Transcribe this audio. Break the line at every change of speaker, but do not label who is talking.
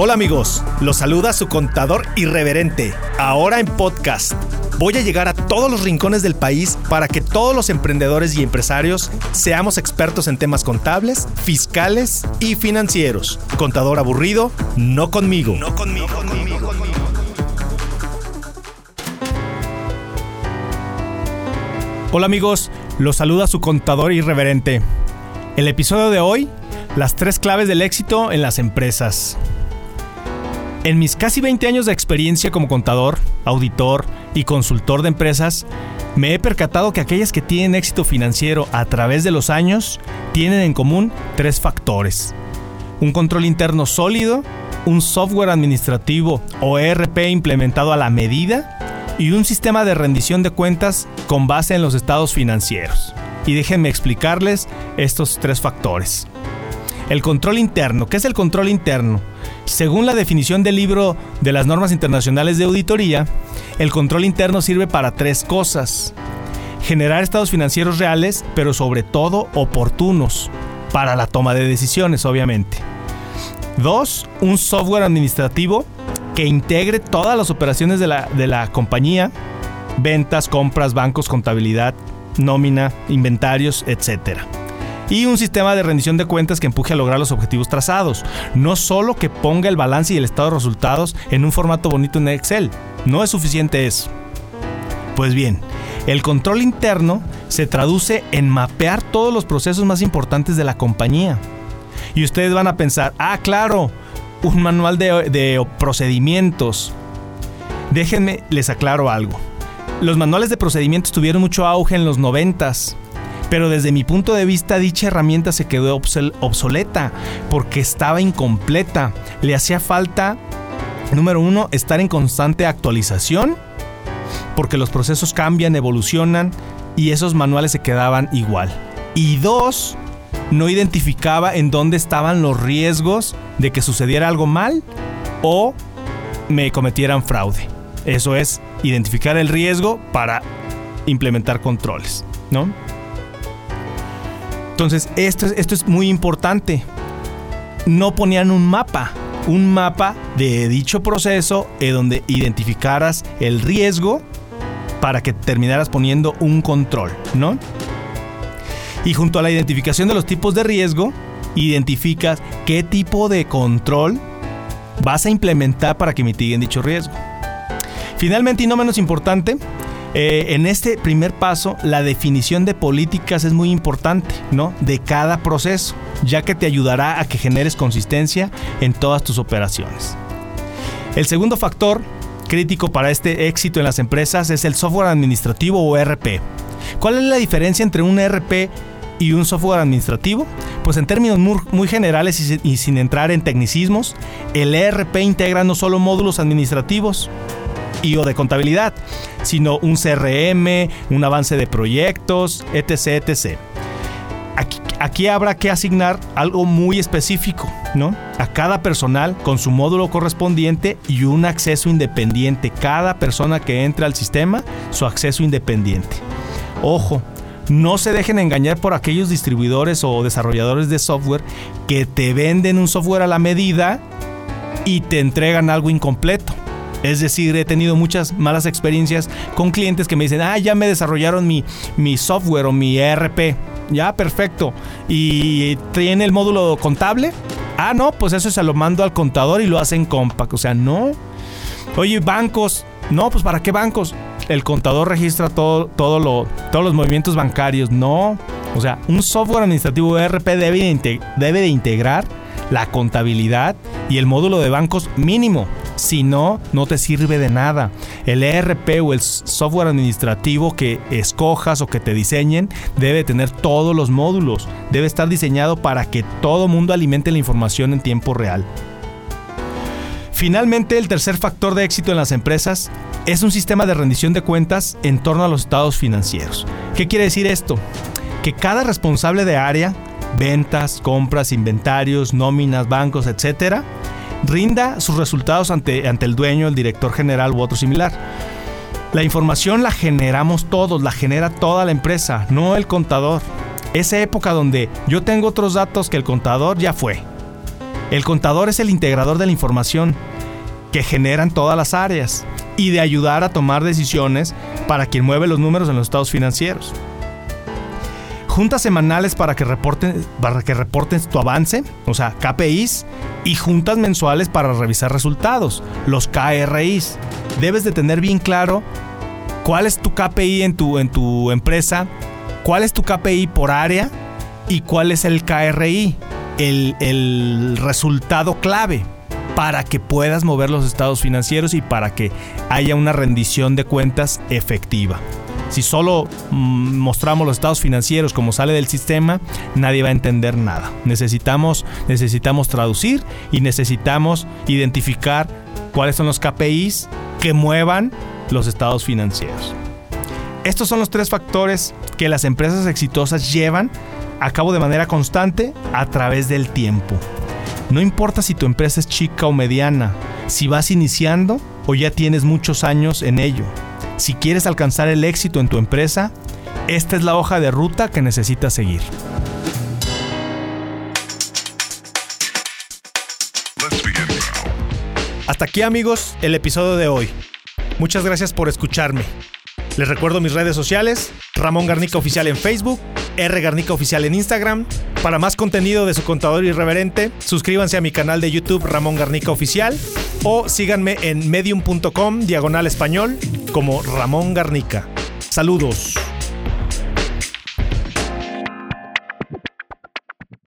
Hola amigos, los saluda su contador irreverente, ahora en podcast. Voy a llegar a todos los rincones del país para que todos los emprendedores y empresarios seamos expertos en temas contables, fiscales y financieros. Contador aburrido, no conmigo. No conmigo. No conmigo. Hola amigos, los saluda su contador irreverente. El episodio de hoy, las tres claves del éxito en las empresas. En mis casi 20 años de experiencia como contador, auditor y consultor de empresas, me he percatado que aquellas que tienen éxito financiero a través de los años tienen en común tres factores. Un control interno sólido, un software administrativo o ERP implementado a la medida y un sistema de rendición de cuentas con base en los estados financieros. Y déjenme explicarles estos tres factores. El control interno. ¿Qué es el control interno? Según la definición del libro de las normas internacionales de auditoría, el control interno sirve para tres cosas. Generar estados financieros reales, pero sobre todo oportunos, para la toma de decisiones, obviamente. Dos, un software administrativo que integre todas las operaciones de la, de la compañía, ventas, compras, bancos, contabilidad, nómina, inventarios, etc y un sistema de rendición de cuentas que empuje a lograr los objetivos trazados. No solo que ponga el balance y el estado de resultados en un formato bonito en Excel. No es suficiente eso. Pues bien, el control interno se traduce en mapear todos los procesos más importantes de la compañía. Y ustedes van a pensar, ah, claro, un manual de, procedimientos. Déjenme, les aclaro algo. Los manuales de procedimientos tuvieron mucho auge en los noventas pero desde mi punto de vista dicha herramienta se quedó obsoleta porque estaba incompleta. Le hacía falta, número uno, estar en constante actualización porque los procesos cambian, evolucionan y esos manuales se quedaban igual. Y dos, no identificaba en dónde estaban los riesgos de que sucediera algo mal o me cometieran fraude. Eso es identificar el riesgo para implementar controles, ¿no? Entonces, esto, esto es muy importante. No ponían un mapa, un mapa de dicho proceso en donde identificaras el riesgo para que terminaras poniendo un control, ¿no? Y junto a la identificación de los tipos de riesgo, identificas qué tipo de control vas a implementar para que mitiguen dicho riesgo. Finalmente, y no menos importante, eh, en este primer paso, la definición de políticas es muy importante, ¿no? De cada proceso, ya que te ayudará a que generes consistencia en todas tus operaciones. El segundo factor crítico para este éxito en las empresas es el software administrativo o ERP. ¿Cuál es la diferencia entre un ERP y un software administrativo? Pues en términos muy, generales y sin entrar en tecnicismos, el ERP integra no solo módulos administrativos, y o de contabilidad, sino un CRM, un avance de proyectos, etc. etc. Aquí, aquí, habrá que asignar algo muy específico, ¿no? A cada personal con su módulo correspondiente y un acceso independiente. Cada persona que entre al sistema, su acceso independiente. Ojo, no se dejen engañar por aquellos distribuidores o desarrolladores de software que te venden un software a la medida y te entregan algo incompleto. Es decir, he tenido muchas malas experiencias con clientes que me dicen, ah, ya me desarrollaron mi, mi software o mi ERP. Ya, perfecto. ¿Y tiene el módulo contable? Ah, no, pues eso se lo mando al contador y lo hacen compact. O sea, no. Oye, bancos. No, pues ¿para qué bancos? El contador registra todo, lo, todos los movimientos bancarios. No. O sea, un software administrativo ERP debe debe de integrar la contabilidad y el módulo de bancos mínimo. Si no, no te sirve de nada. El ERP o el software administrativo que escojas o que te diseñen debe tener todos los módulos. Debe estar diseñado para que todo mundo alimente la información en tiempo real. Finalmente, el tercer factor de éxito en las empresas es un sistema de rendición de cuentas en torno a los estados financieros. ¿Qué quiere decir esto? Que cada responsable de área, ventas, compras, inventarios, nóminas, bancos, etcétera, rinda sus resultados ante, ante el dueño, el director general u otro similar. La información la generamos todos, la genera toda la empresa, no el contador. Esa época donde yo tengo otros datos que el contador ya fue. El contador es el integrador de la información que generan todas las áreas y de ayudar a tomar decisiones para quien mueve los números en los estados financieros. Juntas semanales para que reporten, para que reporten tu avance, o sea, KPIs, y juntas mensuales para revisar resultados, los KRIs. Debes de tener bien claro cuál es tu KPI en tu, en tu empresa, cuál es tu KPI por área y cuál es el KRI, el, el resultado clave para que puedas mover los estados financieros y para que haya una rendición de cuentas efectiva. Si solo mm, mostramos los estados financieros como sale del sistema, nadie va a entender nada. Necesitamos, necesitamos traducir y necesitamos identificar cuáles son los KPIs que muevan los estados financieros. Estos son los tres factores que las empresas exitosas llevan a cabo de manera constante a través del tiempo. No importa si tu empresa es chica o mediana, si vas iniciando o ya tienes muchos años en ello. Si quieres alcanzar el éxito en tu empresa, esta es la hoja de ruta que necesitas seguir. Hasta aquí amigos el episodio de hoy. Muchas gracias por escucharme. Les recuerdo mis redes sociales, Ramón Garnica Oficial en Facebook, R Garnica Oficial en Instagram. Para más contenido de su contador irreverente, suscríbanse a mi canal de YouTube Ramón Garnica Oficial o síganme en medium.com diagonal español como Ramón Garnica. Saludos.